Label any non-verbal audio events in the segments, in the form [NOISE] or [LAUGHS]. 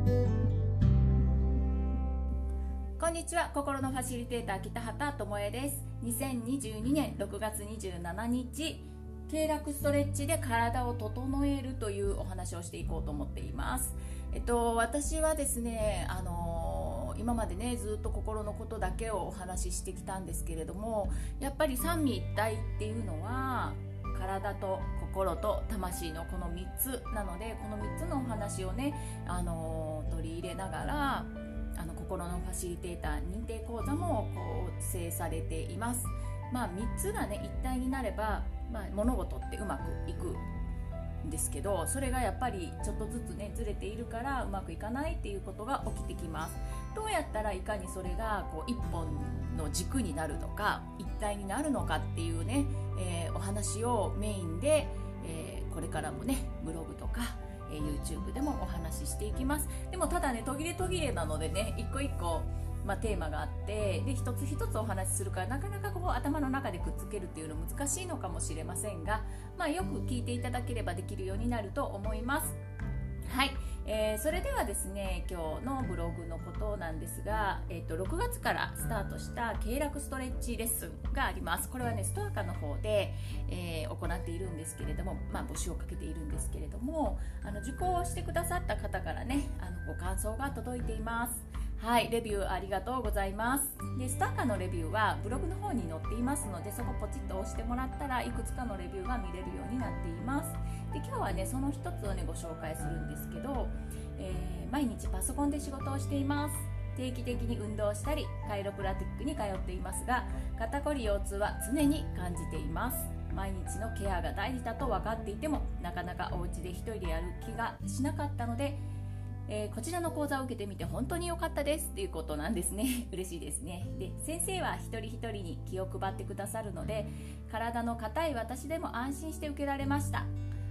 こんにちは。心のファシリテーター北畑智恵です。2022年6月27日経絡ストレッチで体を整えるというお話をしていこうと思っています。えっと私はですねあの今までねずっと心のことだけをお話ししてきたんですけれどもやっぱり三位一体っていうのは体と心と魂のこの3つなのでこの3つのお話をね、あの取り入れながらあの心のファシリテーター認定講座も構成されています。まあ、3つがね一体になれば、まあ、物事ってうまくいくんですけどそれがやっぱりちょっとずつねずれているからうまくいかないっていうことが起きてきますどうやったらいかにそれがこう一本の軸になるのか一体になるのかっていうね、えー、お話をメインで、えー、これからもねブログとかえ YouTube でもお話ししていきますでもただね途切れ途切れなのでね一個一個まあ、テーマがあってで一つ一つお話しするからなかなかこう頭の中でくっつけるっていうの難しいのかもしれませんが、まあ、よく聞いていただければできるようになると思います。はい、えー、それではですね今日のブログのことなんですが、えーと、6月からスタートした経絡ストレッチレッスンがありますこれはねストアカの方で、えー、行っているんですけれども、まあ、募集をかけているんですけれどもあの受講してくださった方からねあのご感想が届いていますはい、レビューありがとうございます。で、スタッカーのレビューはブログの方に載っていますので、そこポチッと押してもらったらいくつかのレビューが見れるようになっています。で、今日はね、その一つをね、ご紹介するんですけど、えー、毎日パソコンで仕事をしています。定期的に運動したり、カイロプラティックに通っていますが、肩こり腰痛は常に感じています。毎日のケアが大事だと分かっていても、なかなかお家で一人でやる気がしなかったので、えー、こちらの講座を受けてみて本当に良かったですっていうことなんですね [LAUGHS] 嬉しいですねで先生は一人一人に気を配ってくださるので体の硬い私でも安心して受けられました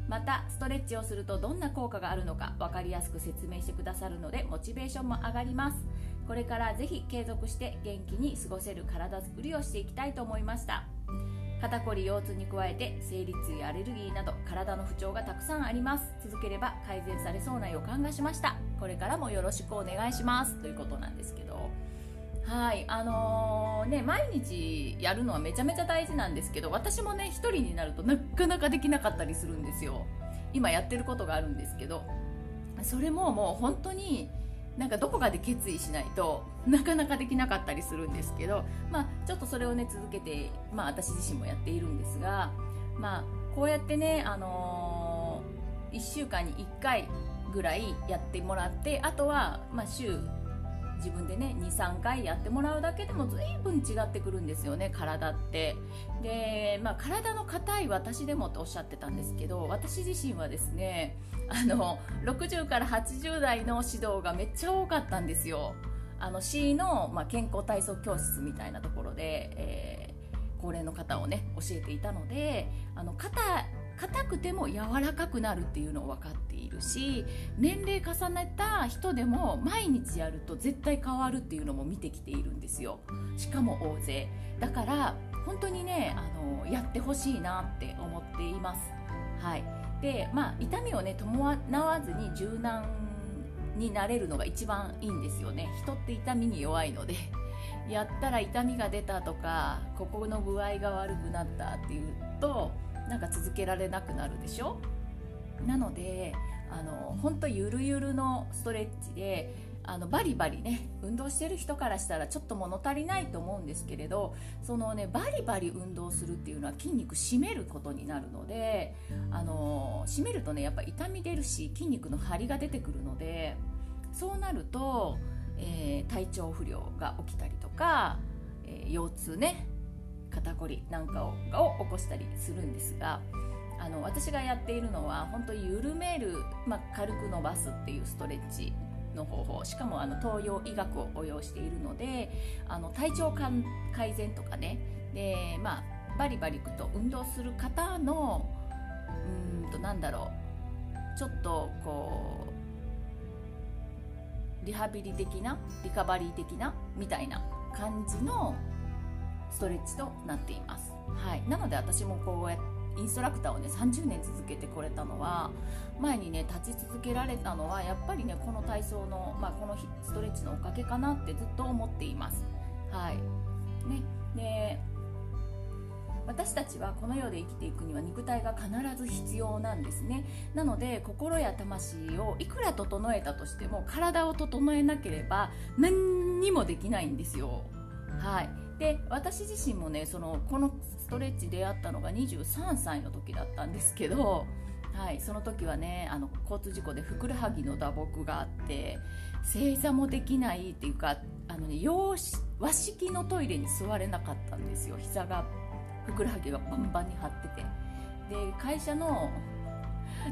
またストレッチをするとどんな効果があるのか分かりやすく説明してくださるのでモチベーションも上がります。これからぜひ継続して元気に過ごせる体づくりをしていきたいと思いました。肩こり腰痛に加えて生理痛やアレルギーなど体の不調がたくさんあります。続ければ改善されそうな予感がしました。これからもよろしくお願いします。ということなんですけど。はいあのー、ね毎日やるのはめちゃめちゃ大事なんですけど私もね1人になるとなかなかできなかったりするんですよ。今やってることがあるんですけど。それももう本当になんかどこかで決意しないとなかなかできなかったりするんですけど、まあ、ちょっとそれをね続けて、まあ、私自身もやっているんですが、まあ、こうやってね、あのー、1週間に1回ぐらいやってもらってあとは、まあ、週自分でね23回やってもらうだけでも随分違ってくるんですよね体って。で、まあ、体の硬い私でもっておっしゃってたんですけど私自身はですねあの60から80代の指導がめっちゃ多かったんですよ。あの C の、まあ、健康体操教室みたいなところで、えー、高齢の方をね教えていたのであの肩硬くても柔らかくなるっていうのを分かっているし年齢重ねた人でも毎日やると絶対変わるっていうのも見てきているんですよ。しかも大勢。だから本当にねあのやってほしいなって思っています。はい。でまあ痛みをね伴わずに柔軟になれるのが一番いいんですよね。人って痛みに弱いので。やったら痛みが出たとかここの具合が悪くなったっていうとなんか続けられなくなるでしょ？なのであの本当ゆるゆるのストレッチであのバリバリね運動してる人からしたらちょっと物足りないと思うんですけれどそのねバリバリ運動するっていうのは筋肉締めることになるのであの締めるとねやっぱ痛み出るし筋肉の張りが出てくるのでそうなると、えー、体調不良が起きたりとか、えー、腰痛ね肩こりなんかをを起こしたりするんですがあの私がやっているのは本当に緩める、まあ、軽く伸ばすっていうストレッチの方法。しかもあの東洋医学を応用しているのであの体調改善とかね。で、まあ、バリバリいくと運動する方のうんとなんだろう。ちょっとこうリハビリ的なリカバリー的なみたいな感じのストレッチとなっています、はい、なので私もこうやっインストラクターをね30年続けてこれたのは前にね立ち続けられたのはやっぱりねこの体操の、まあ、このストレッチのおかげかなってずっと思っています。はい。ね、で私たちはこの世で生きていくには肉体が必ず必要なんですね。なので心や魂をいくら整えたとしても体を整えなければ何にもできないんですよ。はい。で私自身もねそのこのストレッチ出会ったのが23歳の時だったんですけどはい、その時はねあの交通事故でふくらはぎの打撲があって正座もできないっていうかあの、ね、和式のトイレに座れなかったんですよ。膝がふくらはぎがバンバンに張ってて。で会社の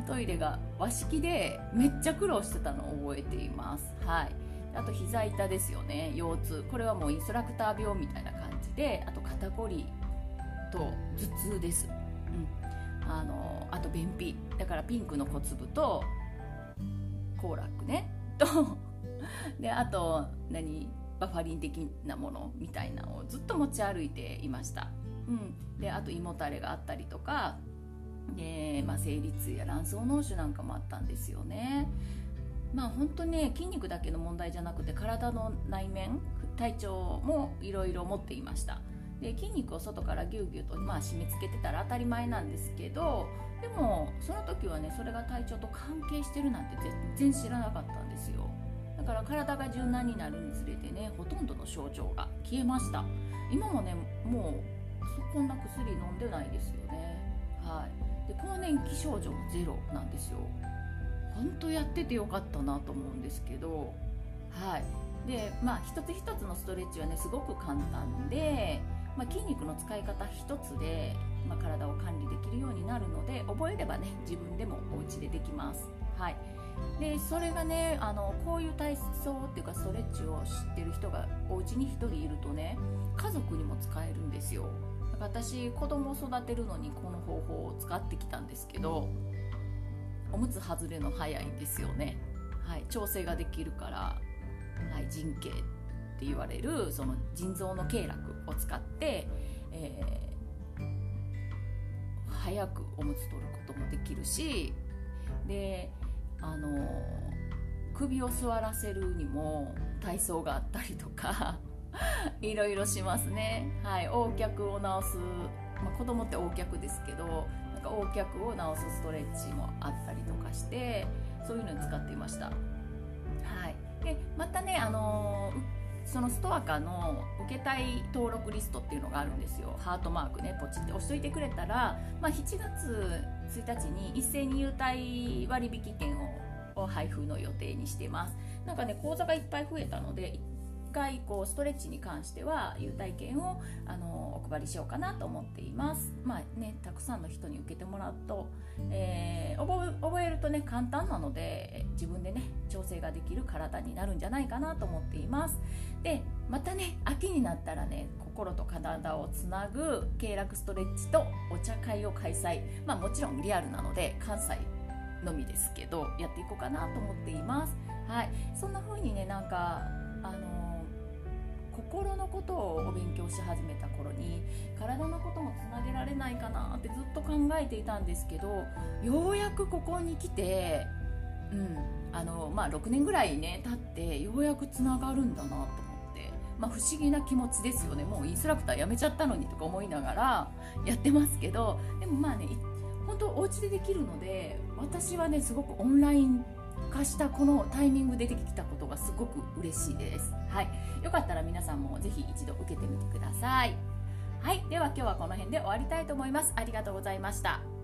トイレが和式でめっちゃ苦労してたのを覚えています。はい。あと膝痛ですよね腰痛。これはもうインストラクター病みたいな感じであと肩こりと頭痛です、うん、あのあと便秘。だからピンクの小粒とコーラックね。と [LAUGHS] であと何？バファリン的なものみたいなのをずっと持ち歩いていました。うん、であと胃もたれがあったりとか。で、まあ、生理痛や卵巣脳腫なんかもあったんですよね。まあ本当ね筋肉だけの問題じゃなくて体の内面体調もいろいろ持っていました。で筋肉を外からギュウギュウと、まあ、締め付けてたら当たり前なんですけどでもその時はねそれが体調と関係してるなんて全然知らなかったんですよ。だから体が柔軟になるにつれてねほとんどの症状が消えました。今もねもうこんな薬飲んでないですよね。はい。で更年期症状もゼロなんですよ。本当やっててよかったなと思うんですけどはい。でまあ一つ一つのストレッチはねすごく簡単で、まあ、筋肉の使い方一つで、まあ、体を管理できるようになるので覚えればね自分でもお家でできます。はい。でそれがねあのこういう体操っていうかストレッチを知ってる人がお家に1人いるとね家族にも使えるんですよ。私子供を育てるのにこの方法を使ってきたんですけどおむつ外れの早いんですよね、はい、調整ができるから、はい、腎経って言われるその腎臓の経絡を使って、えー、早くおむつ取ることもできるしであの首を座らせるにも体操があったりとか [LAUGHS] いろいろしますね。はい、横脚を治す、まあ、子供って横脚ですけどか横脚を治すストレッチもあったりとかしてそういうのに使っていました。はい、でまたね、あの、そのストアカの受けたい登録リストっていうのがあるんですよ。ハートマークねポチって。押しといてくれたら、まあ、7月1日に一斉に優待割引券を配布の予定にしてます。なんかね講座がいっぱい増えたので回こうストレッチに関しては優待券をあのお配りしようかなと思っています。まあね、たくさんの人に受けてもらうと、えー、覚覚えるとね簡単なので自分でね調整ができる体になるんじゃないかなと思っています。でまたね秋になったらね心と体をつなぐ経絡ストレッチとお茶会を開催まあもちろんリアルなので関西のみですけどやっていこうかなと思っていますはいそんな風にねなんかあの心のことをお勉強し始めた頃に体のこともつなげられないかなってずっと考えていたんですけどようやくここに来て、うんあのまあ、6年ぐらいね経ってようやくつながるんだなと思って、まあ、不思議な気持ちですよね。もうインストラクター辞めちゃったのにとか思いながらやってますけどでもまあね本当お家でできるので私はねすごくオンライン化したこのタイミングでできたことがすごく嬉しいです。はい、よかったら皆さんもぜひ一度受けてみてください。はい、では今日はこの辺で終わりたいと思います。ありがとうございました。